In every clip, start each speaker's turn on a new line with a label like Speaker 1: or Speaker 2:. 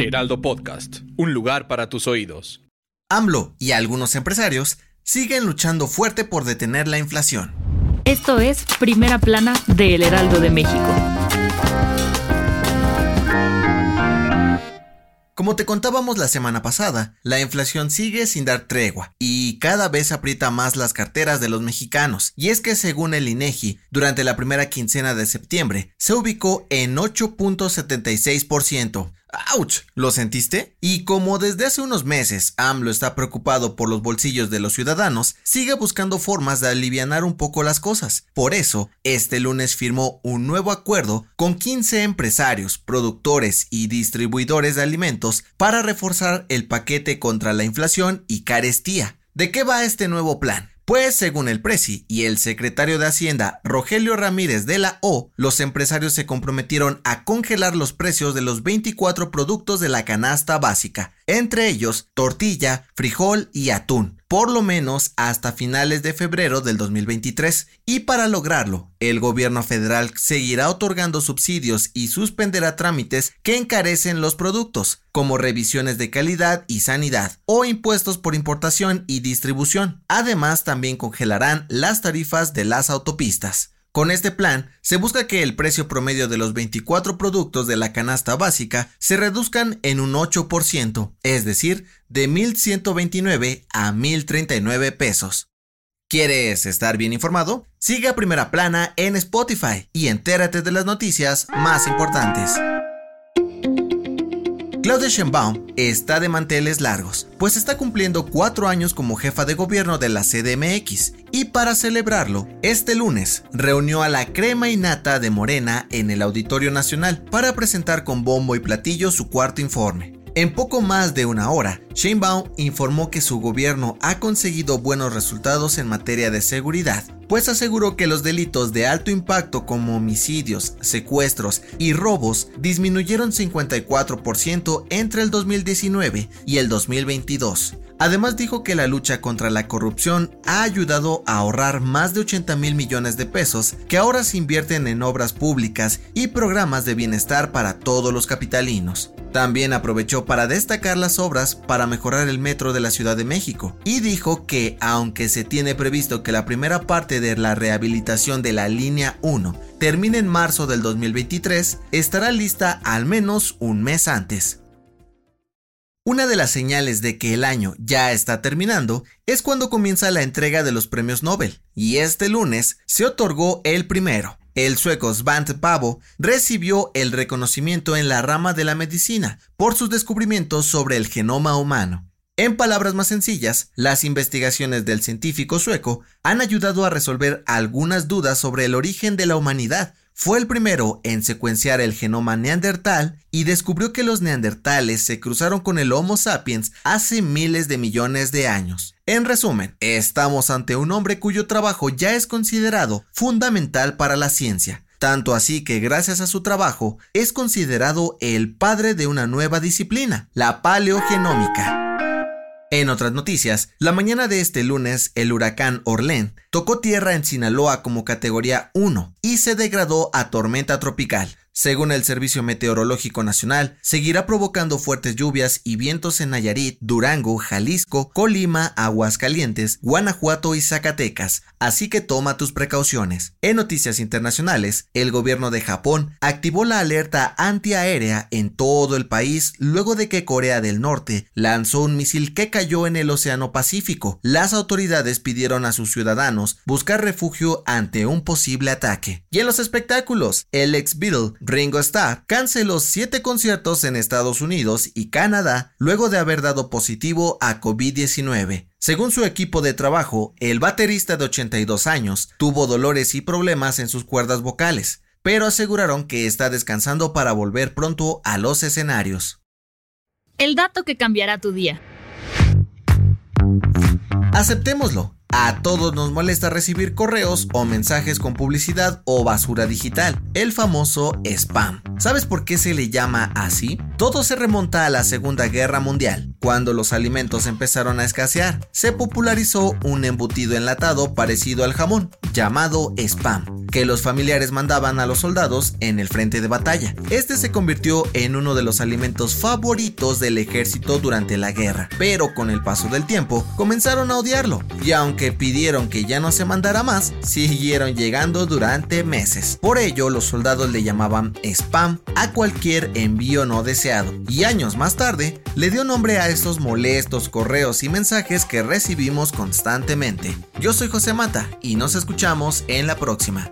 Speaker 1: Heraldo Podcast, un lugar para tus oídos.
Speaker 2: AMLO y algunos empresarios siguen luchando fuerte por detener la inflación.
Speaker 3: Esto es Primera Plana de El Heraldo de México.
Speaker 2: Como te contábamos la semana pasada, la inflación sigue sin dar tregua y cada vez aprieta más las carteras de los mexicanos. Y es que según el INEGI, durante la primera quincena de septiembre se ubicó en 8.76%, ¡Auch! ¿Lo sentiste? Y como desde hace unos meses AMLO está preocupado por los bolsillos de los ciudadanos, sigue buscando formas de aliviar un poco las cosas. Por eso, este lunes firmó un nuevo acuerdo con 15 empresarios, productores y distribuidores de alimentos para reforzar el paquete contra la inflación y carestía. ¿De qué va este nuevo plan? Pues según el Presi y el secretario de Hacienda Rogelio Ramírez de la O, los empresarios se comprometieron a congelar los precios de los 24 productos de la canasta básica, entre ellos tortilla, frijol y atún, por lo menos hasta finales de febrero del 2023. Y para lograrlo, el gobierno federal seguirá otorgando subsidios y suspenderá trámites que encarecen los productos, como revisiones de calidad y sanidad, o impuestos por importación y distribución. Además, también congelarán las tarifas de las autopistas. Con este plan, se busca que el precio promedio de los 24 productos de la canasta básica se reduzcan en un 8%, es decir, de 1.129 a 1.039 pesos. ¿Quieres estar bien informado? Sigue a Primera Plana en Spotify y entérate de las noticias más importantes. Claudia Sheinbaum está de manteles largos, pues está cumpliendo cuatro años como jefa de gobierno de la CDMX y para celebrarlo, este lunes reunió a la crema y nata de Morena en el Auditorio Nacional para presentar con bombo y platillo su cuarto informe. En poco más de una hora, Sheinbaum informó que su gobierno ha conseguido buenos resultados en materia de seguridad, pues aseguró que los delitos de alto impacto como homicidios, secuestros y robos disminuyeron 54% entre el 2019 y el 2022. Además dijo que la lucha contra la corrupción ha ayudado a ahorrar más de 80 mil millones de pesos que ahora se invierten en obras públicas y programas de bienestar para todos los capitalinos. También aprovechó para destacar las obras para mejorar el metro de la Ciudad de México y dijo que aunque se tiene previsto que la primera parte de la rehabilitación de la línea 1 termine en marzo del 2023, estará lista al menos un mes antes. Una de las señales de que el año ya está terminando es cuando comienza la entrega de los premios Nobel, y este lunes se otorgó el primero. El sueco Svante Pavo recibió el reconocimiento en la rama de la medicina por sus descubrimientos sobre el genoma humano. En palabras más sencillas, las investigaciones del científico sueco han ayudado a resolver algunas dudas sobre el origen de la humanidad, fue el primero en secuenciar el genoma neandertal y descubrió que los neandertales se cruzaron con el Homo sapiens hace miles de millones de años. En resumen, estamos ante un hombre cuyo trabajo ya es considerado fundamental para la ciencia, tanto así que gracias a su trabajo es considerado el padre de una nueva disciplina, la paleogenómica. En otras noticias, la mañana de este lunes, el huracán Orlén tocó tierra en Sinaloa como categoría 1 y se degradó a tormenta tropical. Según el Servicio Meteorológico Nacional, seguirá provocando fuertes lluvias y vientos en Nayarit, Durango, Jalisco, Colima, Aguascalientes, Guanajuato y Zacatecas, así que toma tus precauciones. En noticias internacionales, el gobierno de Japón activó la alerta antiaérea en todo el país luego de que Corea del Norte lanzó un misil que cayó en el Océano Pacífico. Las autoridades pidieron a sus ciudadanos buscar refugio ante un posible ataque. Y en los espectáculos, el ex Beatle Ringo Starr canceló siete conciertos en Estados Unidos y Canadá luego de haber dado positivo a COVID-19. Según su equipo de trabajo, el baterista de 82 años tuvo dolores y problemas en sus cuerdas vocales, pero aseguraron que está descansando para volver pronto a los escenarios.
Speaker 3: El dato que cambiará tu día.
Speaker 2: Aceptémoslo. A todos nos molesta recibir correos o mensajes con publicidad o basura digital, el famoso spam. ¿Sabes por qué se le llama así? Todo se remonta a la Segunda Guerra Mundial, cuando los alimentos empezaron a escasear. Se popularizó un embutido enlatado parecido al jamón, llamado spam, que los familiares mandaban a los soldados en el frente de batalla. Este se convirtió en uno de los alimentos favoritos del ejército durante la guerra, pero con el paso del tiempo comenzaron a odiarlo, y aunque pidieron que ya no se mandara más, siguieron llegando durante meses. Por ello, los soldados le llamaban spam a cualquier envío no deseado, y años más tarde le dio nombre a estos molestos correos y mensajes que recibimos constantemente. Yo soy José Mata y nos escuchamos en la próxima.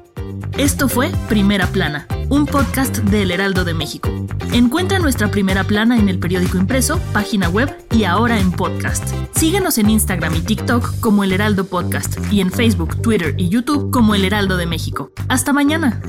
Speaker 3: Esto fue Primera Plana, un podcast del Heraldo de México. Encuentra nuestra Primera Plana en el periódico impreso, página web y ahora en podcast. Síguenos en Instagram y TikTok como El Heraldo Podcast y en Facebook, Twitter y YouTube como El Heraldo de México. Hasta mañana.